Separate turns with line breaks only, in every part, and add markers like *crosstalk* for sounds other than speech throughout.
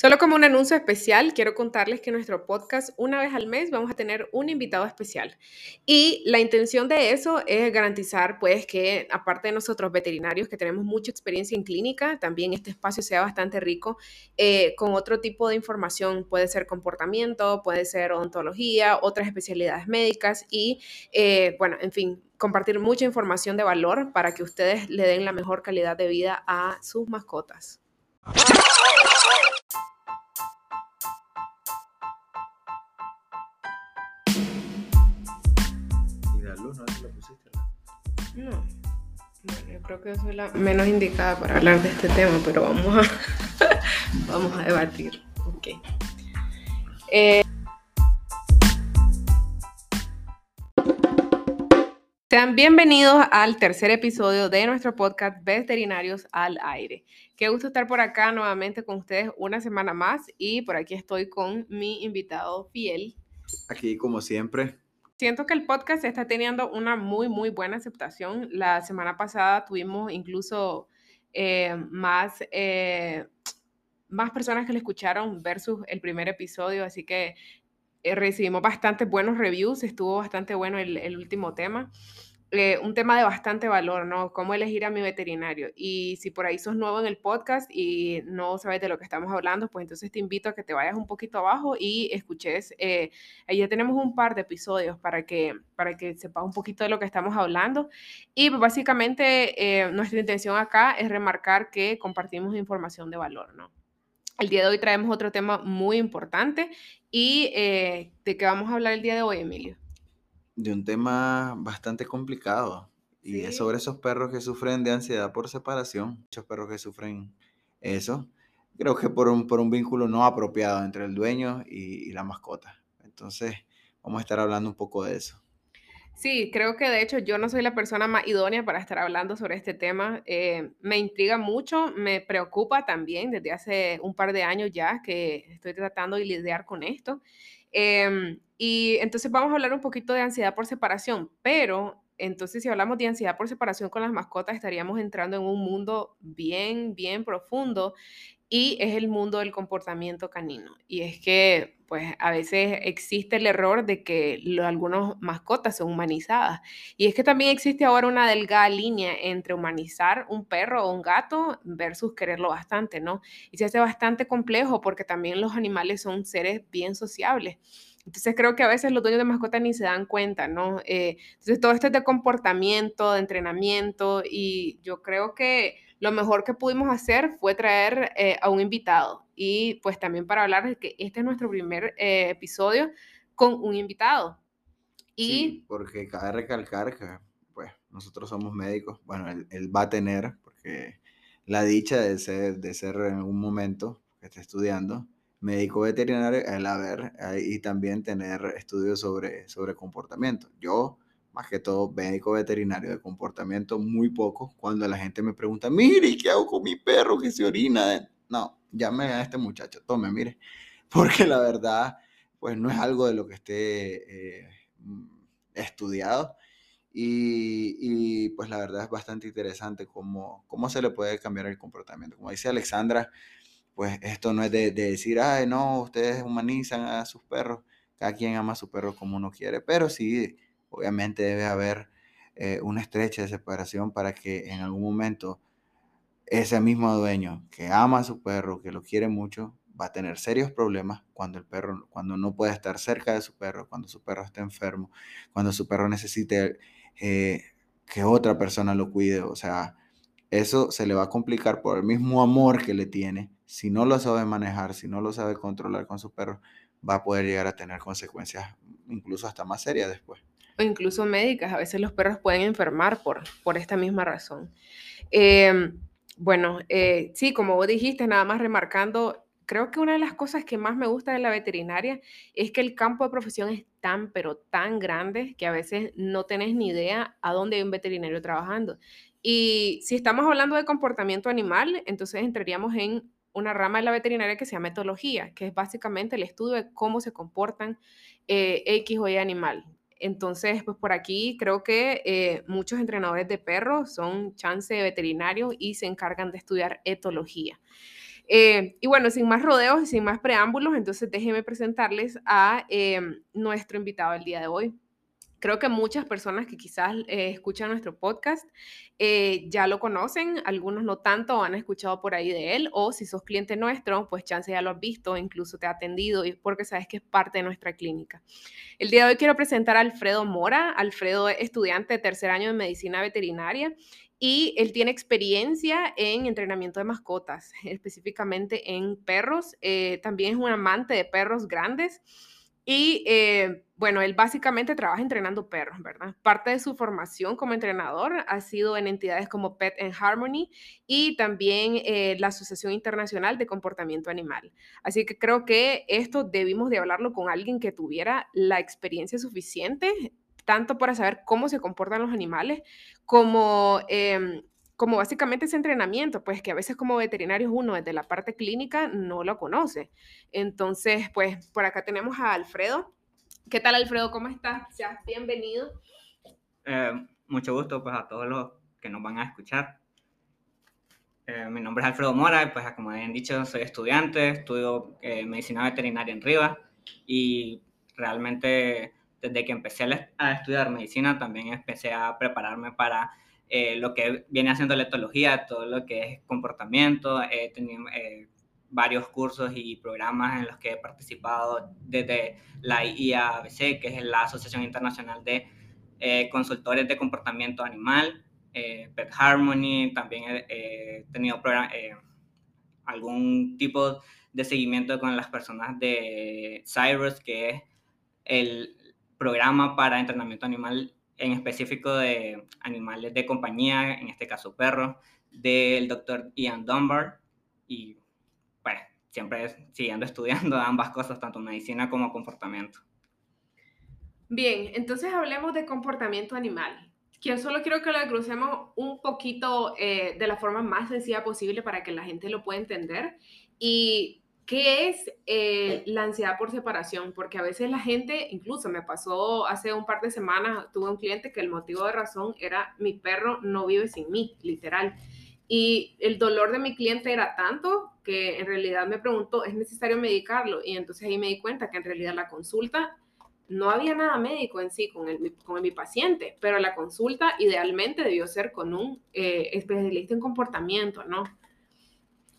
Solo como un anuncio especial, quiero contarles que nuestro podcast una vez al mes vamos a tener un invitado especial. Y la intención de eso es garantizar pues que aparte de nosotros veterinarios que tenemos mucha experiencia en clínica, también este espacio sea bastante rico eh, con otro tipo de información. Puede ser comportamiento, puede ser odontología, otras especialidades médicas y eh, bueno, en fin, compartir mucha información de valor para que ustedes le den la mejor calidad de vida a sus mascotas. No. Bueno, yo creo que soy la menos indicada para hablar de este tema, pero vamos a, *laughs* vamos a debatir. Ok. Eh, sean bienvenidos al tercer episodio de nuestro podcast Veterinarios al Aire. Qué gusto estar por acá nuevamente con ustedes una semana más y por aquí estoy con mi invitado fiel.
Aquí como siempre,
Siento que el podcast está teniendo una muy, muy buena aceptación. La semana pasada tuvimos incluso eh, más, eh, más personas que lo escucharon versus el primer episodio, así que eh, recibimos bastantes buenos reviews, estuvo bastante bueno el, el último tema. Eh, un tema de bastante valor, ¿no? Cómo elegir a mi veterinario. Y si por ahí sos nuevo en el podcast y no sabes de lo que estamos hablando, pues entonces te invito a que te vayas un poquito abajo y escuches. Eh, ya tenemos un par de episodios para que, para que sepas un poquito de lo que estamos hablando. Y básicamente eh, nuestra intención acá es remarcar que compartimos información de valor, ¿no? El día de hoy traemos otro tema muy importante y de qué vamos a hablar el día de hoy, Emilio
de un tema bastante complicado y es sobre esos perros que sufren de ansiedad por separación, muchos perros que sufren eso, creo que por un, por un vínculo no apropiado entre el dueño y, la mascota. Entonces, vamos a estar hablando un poco de eso.
Sí, creo que de hecho yo no soy la persona más idónea para estar hablando sobre este tema. Eh, me intriga mucho, me preocupa también desde hace un par de años ya que estoy tratando de lidiar con esto. Em, y entonces vamos a hablar un poquito de ansiedad por separación, pero entonces si hablamos de ansiedad por separación con las mascotas, estaríamos entrando en un mundo bien, bien profundo y es el mundo del comportamiento canino. Y es que, pues, a veces existe el error de que algunas mascotas son humanizadas. Y es que también existe ahora una delgada línea entre humanizar un perro o un gato versus quererlo bastante, ¿no? Y se hace bastante complejo porque también los animales son seres bien sociables. Entonces creo que a veces los dueños de mascotas ni se dan cuenta, ¿no? Eh, entonces todo esto es de comportamiento, de entrenamiento y yo creo que lo mejor que pudimos hacer fue traer eh, a un invitado y pues también para hablar de que este es nuestro primer eh, episodio con un invitado.
Y sí, porque cabe recalcar que pues nosotros somos médicos, bueno, él, va a tener, porque la dicha de ser, de ser en un momento que está estudiando, médico veterinario, el haber y también tener estudios sobre, sobre comportamiento. Yo más que todo médico veterinario de comportamiento, muy poco. Cuando la gente me pregunta, mire, ¿qué hago con mi perro que se orina? No, llame a este muchacho, tome, mire. *laughs* Porque la verdad, pues no es algo de lo que esté eh, estudiado. Y, pues la verdad es bastante interesante cómo, cómo se le puede cambiar el comportamiento. Como dice Alexandra, pues esto no es de, de decir, ay, no, ustedes humanizan a sus perros, cada quien ama a su perro como uno quiere, pero sí obviamente debe haber eh, una estrecha separación para que en algún momento ese mismo dueño que ama a su perro, que lo quiere mucho, va a tener serios problemas cuando el perro, cuando no puede estar cerca de su perro, cuando su perro está enfermo, cuando su perro necesite eh, que otra persona lo cuide. O sea, eso se le va a complicar por el mismo amor que le tiene. Si no lo sabe manejar, si no lo sabe controlar con su perro, va a poder llegar a tener consecuencias incluso hasta más serias después
incluso médicas. A veces los perros pueden enfermar por, por esta misma razón. Em, bueno, eh, sí, como vos dijiste, nada más remarcando, creo que una de las cosas que más me gusta de la veterinaria es que el campo de profesión es tan, pero tan grande que a veces no tenés ni idea a dónde hay un veterinario trabajando. Y si estamos hablando de comportamiento animal, entonces entraríamos en una rama de la veterinaria que se llama etología, que es básicamente el estudio de cómo se comportan eh, X o Y animal, entonces, pues por aquí creo que eh, muchos entrenadores de perros son chance de veterinario y se encargan de estudiar etología. Eh, y bueno, sin más rodeos y sin más preámbulos, entonces déjenme presentarles a em, nuestro invitado del día de hoy. Creo que muchas personas que quizás eh, escuchan nuestro podcast eh, ya lo conocen, algunos no tanto, han escuchado por ahí de él, o si sos cliente nuestro, pues chance ya lo has visto, incluso te ha atendido y porque sabes que es parte de nuestra clínica. El día de hoy quiero presentar a Alfredo Mora. Alfredo es estudiante de tercer año de medicina veterinaria y él tiene experiencia en entrenamiento de mascotas, específicamente en perros. Eh, también es un amante de perros grandes y eh, bueno, él básicamente trabaja entrenando perros, ¿verdad? Parte de su formación como entrenador ha sido en entidades como Pet and Harmony y también eh, la Asociación Internacional de Comportamiento Animal. Así que creo que esto debimos de hablarlo con alguien que tuviera la experiencia suficiente, tanto para saber cómo se comportan los animales, como em, como básicamente ese entrenamiento, pues que a veces como veterinarios uno desde la parte clínica no lo conoce. Entonces, pues por acá tenemos a Alfredo. ¿Qué tal Alfredo? ¿Cómo estás? Seas bienvenido.
Eh, mucho gusto pues a todos los que nos van a escuchar. Eh, mi nombre es Alfredo Mora, pues como habían dicho, soy estudiante, estudio eh, medicina veterinaria en Rivas y realmente desde que empecé a estudiar medicina también empecé a prepararme para eh, lo que viene haciendo la etología, todo lo que es comportamiento. He tenido eh, varios cursos y programas en los que he participado desde la IABC, que es la Asociación Internacional de eh, Consultores de Comportamiento Animal, Pet Harmony, también he tenido algún tipo de seguimiento con las personas de Cyrus, que es el programa para entrenamiento animal en específico de animales de compañía, en este caso perros, del doctor Ian Dunbar. Y pues siempre siguiendo *laughs* estudiando ambas cosas, tanto medicina como comportamiento.
Bien, entonces hablemos de comportamiento animal. Yo solo quiero que lo crucemos un poquito eh, de la forma más sencilla posible para que la gente lo pueda entender. Y ¿Qué es eh, la ansiedad por separación? Porque a veces la gente, incluso me pasó hace un par de semanas, tuve un cliente que el motivo de razón era mi perro no vive sin mí, literal. Y el dolor de mi cliente era tanto que en realidad me preguntó, ¿es necesario medicarlo? Y entonces ahí me di cuenta que en realidad la consulta no había nada médico en sí con, el, con mi paciente, pero la consulta idealmente debió ser con un eh, especialista en comportamiento, ¿no?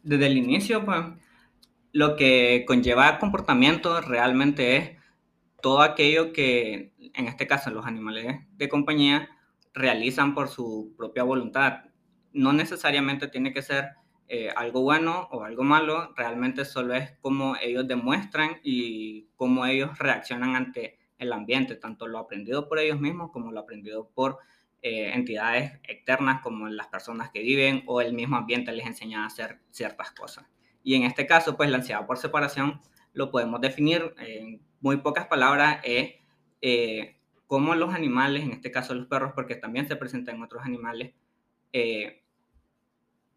Desde el inicio, pues lo que conlleva comportamiento realmente es todo aquello que, en este caso, los animales de compañía realizan por su propia voluntad. No necesariamente tiene que ser eh, algo bueno o algo malo, realmente solo es cómo ellos demuestran y cómo ellos reaccionan ante el ambiente, tanto lo aprendido por ellos mismos como lo aprendido por eh, entidades externas como las personas que viven o el mismo ambiente les enseña a hacer ciertas cosas. Y en este caso, pues la ansiedad por separación lo podemos definir en muy pocas palabras, es eh, cómo los animales, en este caso los perros, porque también se presentan en otros animales, eh,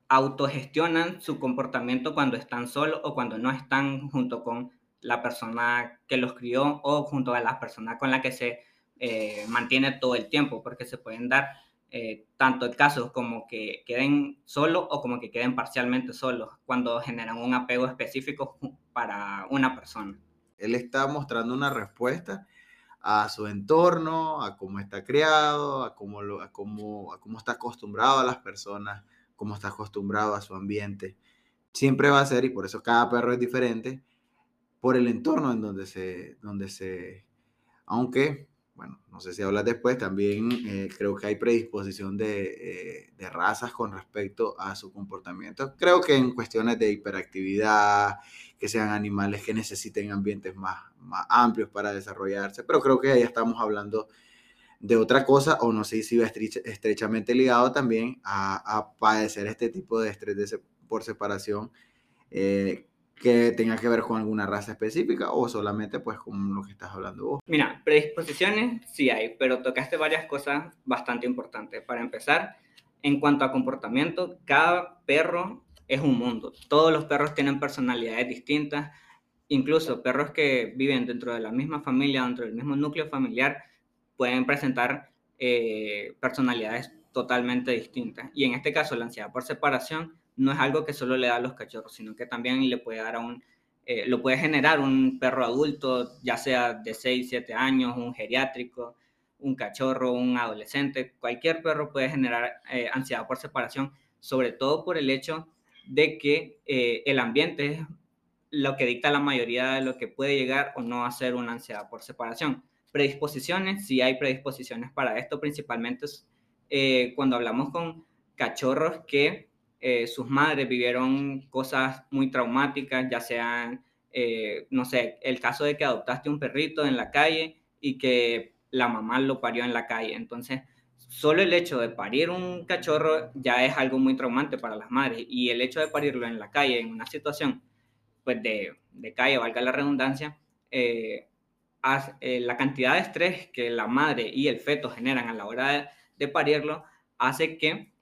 autogestionan su comportamiento cuando están solos o cuando no están junto con la persona que los crió o junto a la persona con la que se eh, mantiene todo el tiempo, porque se pueden dar eh, tanto el caso como que queden solos o como que queden parcialmente solos cuando generan un apego específico para una persona.
Él está mostrando una respuesta a su entorno, a cómo está criado, a cómo, lo, a cómo, a cómo está acostumbrado a las personas, cómo está acostumbrado a su ambiente. Siempre va a ser, y por eso cada perro es diferente, por el entorno en donde se, donde se, aunque bueno, no sé si hablas después, también eh, creo que hay predisposición de, eh, de, razas con respecto a su comportamiento. Creo que en cuestiones de hiperactividad, que sean animales que necesiten ambientes más, más amplios para desarrollarse, pero creo que ya estamos hablando de otra cosa, o no sé si va estrechamente ligado también a, padecer este tipo de estrés por separación. Eh, que tenga que ver con alguna raza específica o solamente pues con lo que estás hablando vos?
Mira, predisposiciones sí hay, pero tocaste varias cosas bastante importantes. Para empezar, en cuanto a comportamiento, cada perro es un mundo. Todos los perros tienen personalidades distintas, incluso perros que viven dentro de la misma familia, dentro del mismo núcleo familiar, pueden presentar eh, personalidades totalmente distintas. Y en este caso, la ansiedad por separación no es algo que solo le da a los cachorros, sino que también le puede dar a un, eh, lo puede generar un perro adulto, ya sea de 6, 7 años, un geriátrico, un cachorro, un adolescente, cualquier perro puede generar eh, ansiedad por separación, sobre todo por el hecho de que eh, el ambiente es lo que dicta la mayoría de lo que puede llegar o no a ser una ansiedad por separación. Predisposiciones, si hay predisposiciones para esto, principalmente cuando hablamos con cachorros que sus madres vivieron cosas muy traumáticas, ya sean, no sé, el caso de que adoptaste un perrito en la calle y que la mamá lo parió en la calle. Entonces, solo el hecho de parir un cachorro ya es algo muy traumante para las madres y el hecho de parirlo en la calle, en una situación pues de, de calle, valga la redundancia, eh, eh, la cantidad de estrés que la madre y el feto generan a la hora de, parirlo hace que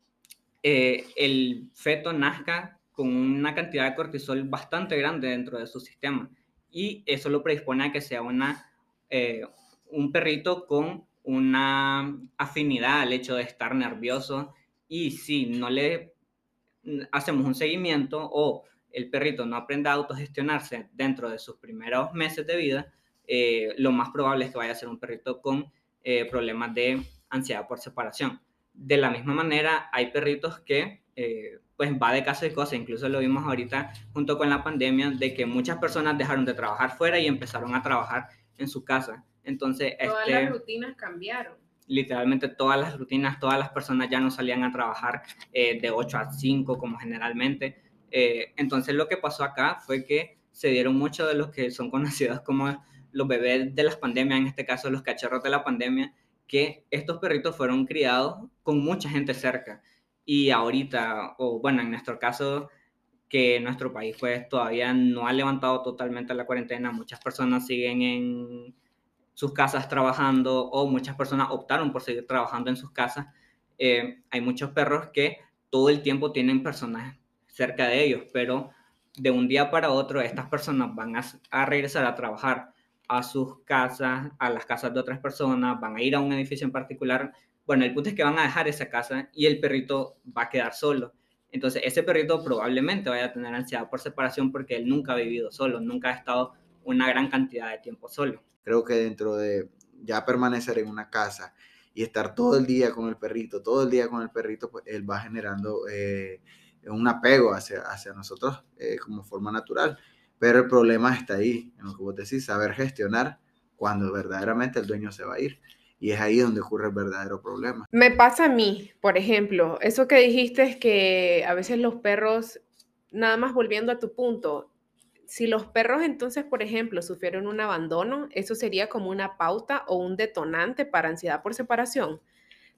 eh, el feto nazca con una cantidad de cortisol bastante grande dentro de su sistema y eso lo predispone a que sea una, un perrito con una afinidad al hecho de estar nervioso y si no le hacemos un seguimiento o el perrito no aprende a autogestionarse dentro de sus primeros meses de vida, eh, lo más probable es que vaya a ser un perrito con eh, problemas de ansiedad por separación. De la misma manera, hay perritos que eh, pues va de caso y cosa, incluso lo vimos ahorita junto con la pandemia, de que muchas personas dejaron de trabajar fuera y empezaron a trabajar en su casa. Entonces,
todas las este, rutinas cambiaron.
Literalmente todas las rutinas, todas las personas ya no salían a trabajar eh, de 8 a 5 como generalmente. Eh, entonces lo que pasó acá fue que se dieron muchos de los que son conocidos como los bebés de las pandemias, en este caso los cachorros de la pandemia, que estos perritos fueron criados con mucha gente cerca. Y ahorita, o bueno, en nuestro caso, que nuestro país pues todavía no ha levantado totalmente la cuarentena, muchas personas siguen en sus casas trabajando o muchas personas optaron por seguir trabajando en sus casas. Eh, hay muchos perros que todo el tiempo tienen personas cerca de ellos, pero de un día para otro estas personas van a, regresar a trabajar a sus casas, a las casas de otras personas, van a ir a un edificio en particular. Bueno, el punto es que van a dejar esa casa y el perrito va a quedar solo. Entonces, ese perrito probablemente vaya a tener ansiedad por separación porque él nunca ha vivido solo, nunca ha estado una gran cantidad de tiempo solo.
Creo que dentro de ya permanecer en una casa y estar todo el día con el perrito, todo el día con el perrito, pues él va generando eh, un apego hacia, hacia nosotros eh, como forma natural. Pero el problema está ahí, en lo que vos decís, saber gestionar cuando verdaderamente el dueño se va a ir. Y es ahí donde ocurre el verdadero problema.
Me pasa a mí, por ejemplo, eso que dijiste es que a veces los perros, nada más volviendo a tu punto, si los perros entonces, por ejemplo, sufrieron un abandono, eso sería como una pauta o un detonante para ansiedad por separación.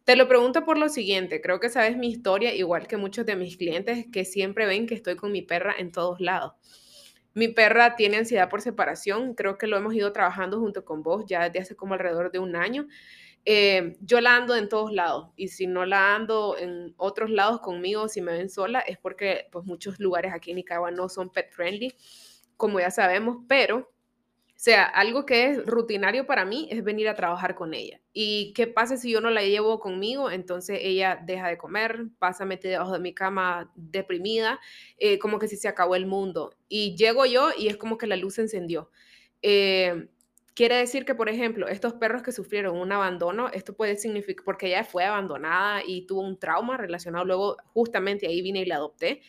Te lo pregunto por lo siguiente, creo que sabes mi historia, igual que muchos de mis clientes que siempre ven que estoy con mi perra en todos lados. Mi perra tiene ansiedad por separación, creo que lo hemos ido trabajando junto con vos ya desde hace como alrededor de un año. Eh, yo la ando en todos lados y si no la ando en otros lados conmigo, si me ven sola, es porque pues muchos lugares aquí en Nicaragua no son pet friendly como ya sabemos, pero, sea, algo que es rutinario para mí es venir a trabajar con ella. ¿Y qué pasa si yo no la llevo conmigo? Entonces ella deja de comer, pasa metida debajo de mi cama deprimida, eh, como que si se acabó el mundo. Y llego yo y es como que la luz se encendió. Eh, quiere decir que, por ejemplo, estos perros que sufrieron un abandono, esto puede significar, porque ella fue abandonada y tuvo un trauma relacionado, luego justamente ahí vine y la adopté,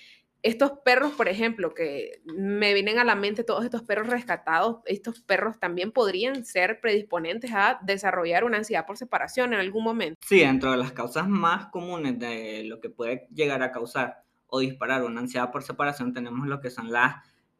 estos perros, por ejemplo, que me vienen a la mente todos estos perros rescatados, estos perros también podrían ser predisponentes a desarrollar una ansiedad por separación en algún momento.
Sí, dentro de las causas más comunes de lo que puede llegar a causar o disparar una ansiedad por separación tenemos lo que son las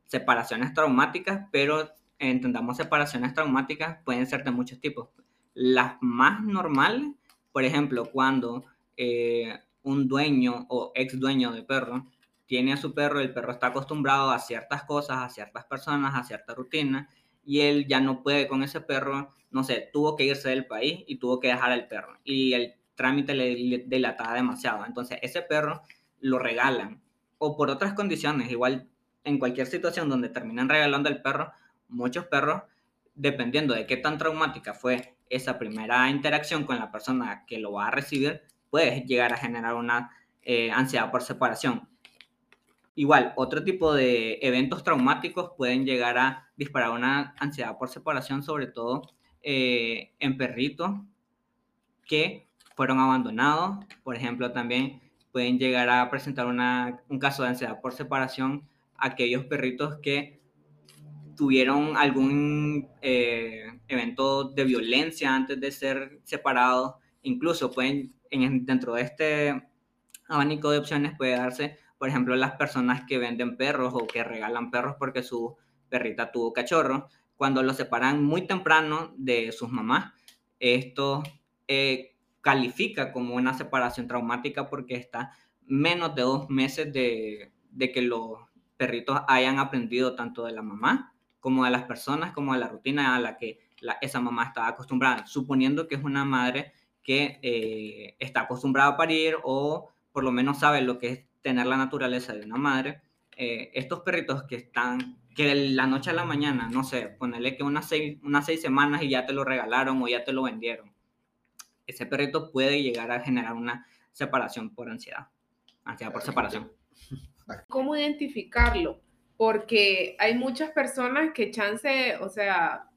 separaciones traumáticas, pero entendamos separaciones traumáticas pueden ser de muchos tipos. Las más normales, por ejemplo, cuando eh, un dueño o ex dueño de perro tiene a su perro, el perro está acostumbrado a ciertas cosas, a ciertas personas, a cierta rutina, y él ya no puede con ese perro, no sé, tuvo que irse del país y tuvo que dejar al perro, y el trámite le, dilataba demasiado. Entonces, ese perro lo regalan, o por otras condiciones, igual en cualquier situación donde terminan regalando el perro, muchos perros, dependiendo de qué tan traumática fue esa primera interacción con la persona que lo va a recibir, puede llegar a generar una eh, ansiedad por separación Igual, otro tipo de eventos traumáticos pueden llegar a disparar una ansiedad por separación, sobre todo eh, en perritos que fueron abandonados. Por ejemplo, también pueden llegar a presentar un caso de ansiedad por separación aquellos perritos que tuvieron algún eh, evento de violencia antes de ser separados. Incluso pueden, en, dentro de este abanico de opciones puede darse por ejemplo, las personas que venden perros o que regalan perros porque su perrita tuvo cachorro, cuando los separan muy temprano de sus mamás, esto eh, califica como una separación traumática porque está menos de dos meses de, que los perritos hayan aprendido tanto de la mamá como de las personas, como de la rutina a la que esa mamá estaba acostumbrada, suponiendo que es una madre que eh, está acostumbrada a parir o por lo menos sabe lo que es tener la naturaleza de una madre, eh, estos perritos que están, que la noche a la mañana, no sé, ponerle que unas seis, unas seis semanas y ya te lo regalaron o ya te lo vendieron, ese perrito puede llegar a generar una separación por ansiedad, ansiedad por separación. *laughs*
¿Cómo identificarlo? Porque hay muchas personas que chance, o sea,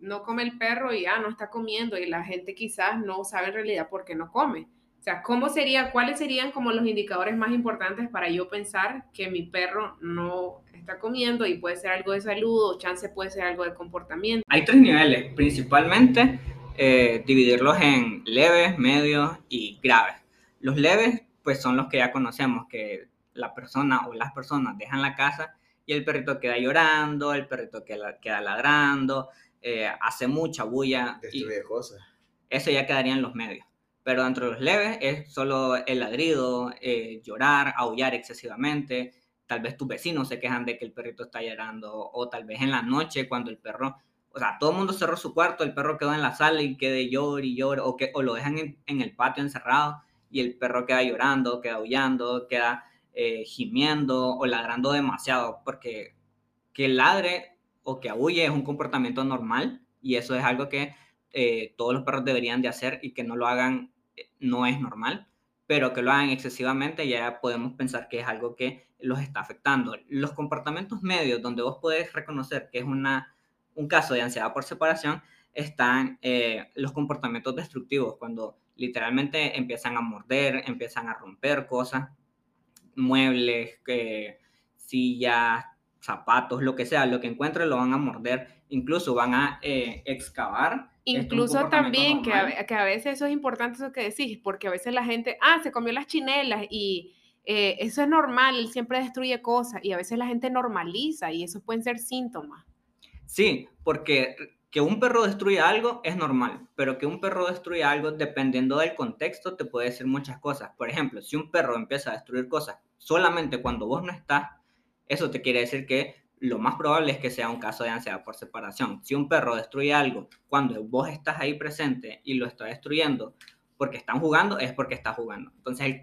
no come el perro y ya no está comiendo y la gente quizás no sabe en realidad por qué no come. O sea, ¿cómo sería, cuáles serían como los indicadores más importantes para yo pensar que mi perro no está comiendo y puede ser algo de salud o chance puede ser algo de comportamiento?
Hay tres niveles, principalmente eh, dividirlos en leves, medios y graves. Los leves, pues son los que ya conocemos, que la persona o las personas dejan la casa y el perrito queda llorando, el perrito queda, queda ladrando, eh, hace mucha bulla.
Destruye cosas.
Eso ya quedaría en los medios pero dentro de los leves es solo el ladrido, eh, llorar, aullar excesivamente. Tal vez tus vecinos se quejan de que el perrito está llorando, o tal vez en la noche cuando el perro, o sea, todo el mundo cerró su cuarto, el perro quedó en la sala y quede llor y llor, o, que, o lo dejan en, el patio encerrado y el perro queda llorando, queda aullando, queda eh, gimiendo o ladrando demasiado, porque que ladre o que aúlle es un comportamiento normal y eso es algo que eh, todos los perros deberían de hacer y que no lo hagan no es normal, pero que lo hagan excesivamente ya podemos pensar que es algo que los está afectando. Los comportamientos medios donde vos podés reconocer que es una, un caso de ansiedad por separación están eh, los comportamientos destructivos, cuando literalmente empiezan a morder, empiezan a romper cosas, muebles, eh, sillas, zapatos, lo que sea, lo que encuentren lo van a morder, incluso van a eh, excavar
Incluso también, que a, que a, veces eso es importante eso que decís, porque a veces la gente, ah, se comió las chinelas y eh, eso es normal, él siempre destruye cosas y a veces la gente normaliza y eso pueden ser síntomas.
Sí, porque que un perro destruya algo es normal, pero que un perro destruya algo dependiendo del contexto te puede decir muchas cosas. Por ejemplo, si un perro empieza a destruir cosas solamente cuando vos no estás, eso te quiere decir que lo más probable es que sea un caso de ansiedad por separación. Si un perro destruye algo cuando vos estás ahí presente y lo está destruyendo porque están jugando, es porque está jugando. Entonces,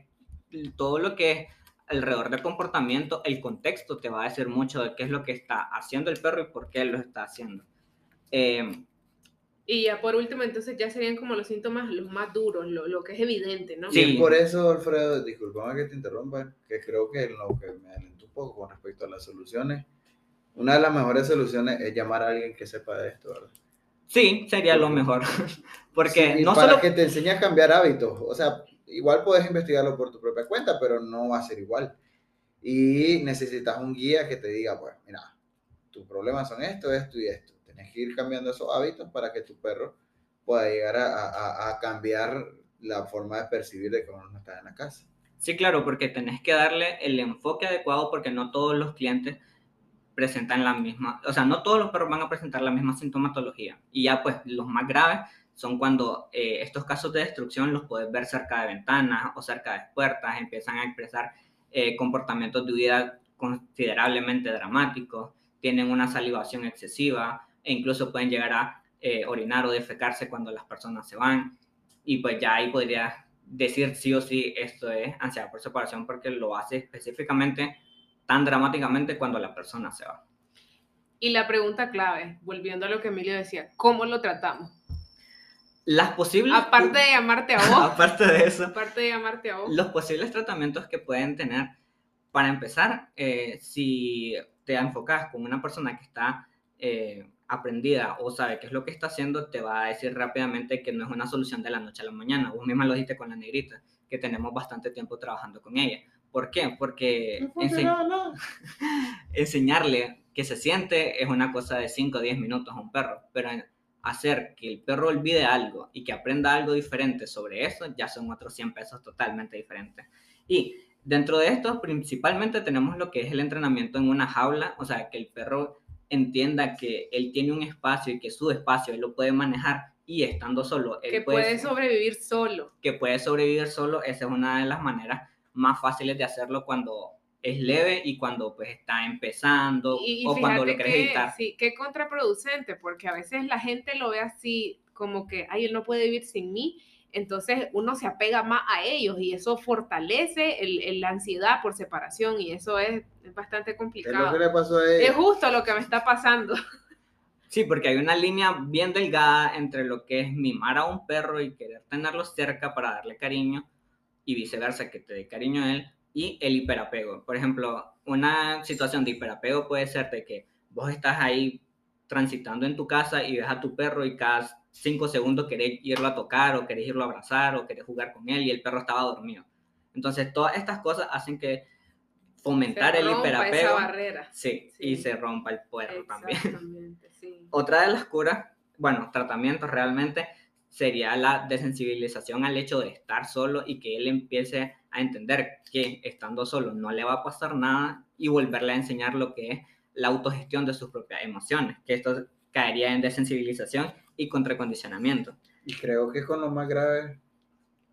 todo lo que es alrededor del comportamiento, el contexto te va a decir mucho de qué es lo que está haciendo el perro y por qué lo está haciendo.
Em, y ya por último, entonces ya serían como los síntomas los más duros, lo, que es evidente, ¿no?
Sí, por eso, Alfredo, disculpame que te interrumpa, que creo que lo que me alentó un poco con respecto a las soluciones una de las mejores soluciones es llamar a alguien que sepa de esto, ¿verdad?
Sí, sería lo mejor. *laughs* Porque no
para
solo...
que te enseñe a cambiar hábitos. O sea, igual puedes investigarlo por tu propia cuenta, pero no va a ser igual. Y necesitas un guía que te diga, pues, mira, tus problemas son esto, esto y esto. Tienes que ir cambiando esos hábitos para que tu perro pueda llegar a, a, cambiar la forma de percibir de cómo no está en la casa.
Sí, claro, porque tenés que darle el enfoque adecuado porque no todos los clientes presentan la misma, o sea, no todos los perros van a presentar la misma sintomatología. Y ya pues los más graves son cuando eh, estos casos de destrucción los puedes ver cerca de ventanas o cerca de puertas, empiezan a expresar eh, comportamientos de vida considerablemente dramáticos, tienen una salivación excesiva e incluso pueden llegar a eh, orinar o defecarse cuando las personas se van. Y pues ya ahí podría decir sí o sí esto es ansiedad por separación porque lo hace específicamente tan dramáticamente cuando la persona se va.
Y la pregunta clave, volviendo a lo que Emilio decía, ¿cómo lo tratamos?
Las posibles...
Aparte de llamarte a *laughs* vos.
aparte de eso.
Aparte de llamarte a vos.
Los posibles tratamientos que pueden tener para empezar, eh, si te enfocas con una persona que está eh, aprendida o sabe qué es lo que está haciendo, te va a decir rápidamente que no es una solución de la noche a la mañana. Vos misma lo dijiste con la negrita, que tenemos bastante tiempo trabajando con ella. ¿Por qué? Porque *laughs* enseñarle que se siente es una cosa de 5 o 10 minutos a un perro, pero hacer que el perro olvide algo y que aprenda algo diferente sobre eso, ya son otros 100 pesos totalmente diferentes. Y dentro de esto, principalmente tenemos lo que es el entrenamiento en una jaula, o sea, que el perro entienda que él tiene un espacio y que su espacio él lo puede manejar y estando solo.
Él que puede, sobrevivir solo.
Que puede sobrevivir solo, esa es una de las maneras más fáciles de hacerlo cuando es leve y cuando pues está empezando o cuando lo quieres editar.
Sí, qué contraproducente, porque a veces la gente lo ve así como que, ay, él no puede vivir sin mí, entonces uno se apega más a ellos y eso fortalece el, la ansiedad por separación y eso es, bastante complicado. Es justo lo que me está pasando. *laughs*
Sí, porque hay una línea bien delgada entre lo que es mimar a un perro y querer tenerlo cerca para darle cariño y viceversa, que te dé cariño a él, y el hiperapego. Por ejemplo, una situación de hiperapego puede ser de que vos estás ahí transitando en tu casa y ves a tu perro y cada cinco segundos querés irlo a tocar o querés irlo a abrazar o querés jugar con él y el perro estaba dormido. Entonces, todas estas cosas hacen que fomentar el hiperapego.
barrera.
Sí, y se rompa el perro también. *laughs* Otra de las curas, bueno, tratamientos realmente, sería la desensibilización al hecho de estar solo y que él empiece a entender que estando solo no le va a pasar nada y volverle a enseñar lo que es la autogestión de sus propias emociones, que esto caería en desensibilización y contracondicionamiento.
Y creo que con lo más grave,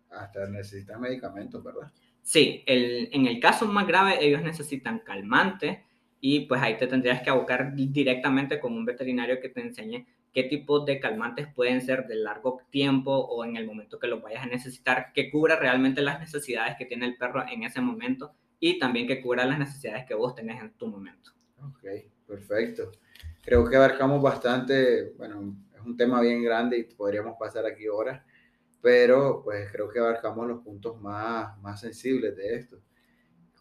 hasta necesitan medicamentos, ¿verdad?
Sí, el, en el caso más grave ellos necesitan calmantes y pues ahí te tendrías que abocar directamente con un veterinario que te enseñe qué tipos de calmantes pueden ser de largo tiempo o en el momento que los vayas a necesitar, que cubra realmente las necesidades que tiene el perro en ese momento y también que cubra las necesidades que vos tenés en tu momento.
Ok, perfecto. Creo que abarcamos bastante, bueno, es un tema bien grande y podríamos pasar aquí horas, pero pues creo que abarcamos los puntos más, más sensibles de esto.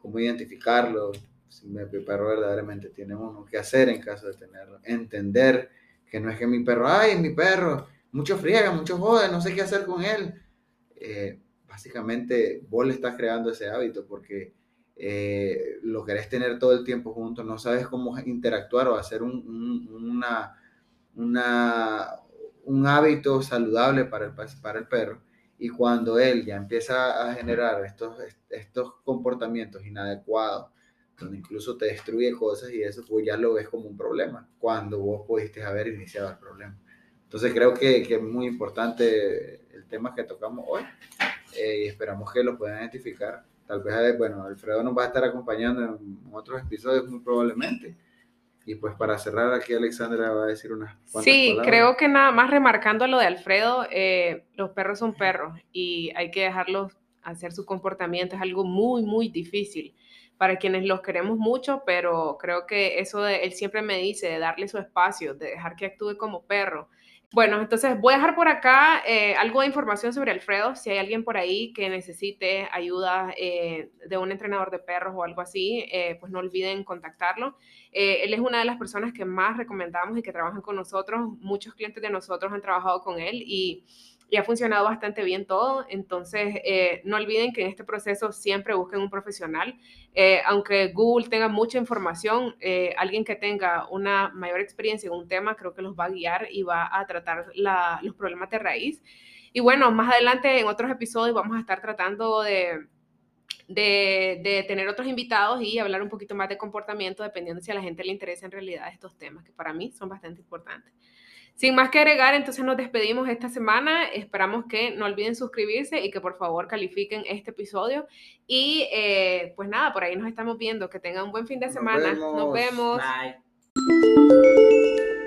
Cómo identificarlo, si mi perro verdaderamente tiene uno que hacer en caso de tenerlo, entender que no es que mi perro, ay, mi perro, mucho friega, mucho jode, no sé qué hacer con él. Eh, básicamente vos le estás creando ese hábito porque eh, lo querés tener todo el tiempo juntos, no sabes cómo interactuar o hacer un, una, una, un hábito saludable para el, para el perro. Y cuando él ya empieza a generar estos, estos comportamientos inadecuados, donde incluso te destruye cosas y eso pues ya lo ves como un problema, cuando vos pudiste haber iniciado el problema. Entonces creo que, que es muy importante el tema que tocamos hoy eh, y esperamos que lo puedan identificar Tal vez, eh, bueno, Alfredo nos va a estar acompañando en otros episodios muy probablemente. Y pues para cerrar aquí, Alexandra va a decir unas
cuantas Sí, creo que nada más remarcando lo de Alfredo, eh, los perros son perros y hay que dejarlos hacer su comportamiento. Es algo muy, muy difícil para quienes los queremos mucho, pero creo que eso de, él siempre me dice, de darle su espacio, de dejar que actúe como perro, bueno, entonces voy a dejar por acá eh, algo de información sobre Alfredo. Si hay alguien por ahí que necesite ayuda eh, de un entrenador de perros o algo así, eh, pues no olviden contactarlo. él es una de las personas que más recomendamos y que trabajan con nosotros. Muchos clientes de nosotros han trabajado con él y y ha funcionado bastante bien todo. Entonces, eh, no olviden que en este proceso siempre busquen un profesional. Eh, aunque Google tenga mucha información, eh, alguien que tenga una mayor experiencia en un tema creo que los va a guiar y va a tratar los problemas de raíz. Y bueno, más adelante en otros episodios vamos a estar tratando de, de, de, tener otros invitados y hablar un poquito más de comportamiento, dependiendo si a la gente le interesa en realidad estos temas, que para mí son bastante importantes. Sin más que agregar, entonces nos despedimos esta semana. Esperamos que no olviden suscribirse y que por favor califiquen este episodio. Y eh, pues nada, por ahí nos estamos viendo. Que tengan un buen fin de semana. Nos vemos. Bye.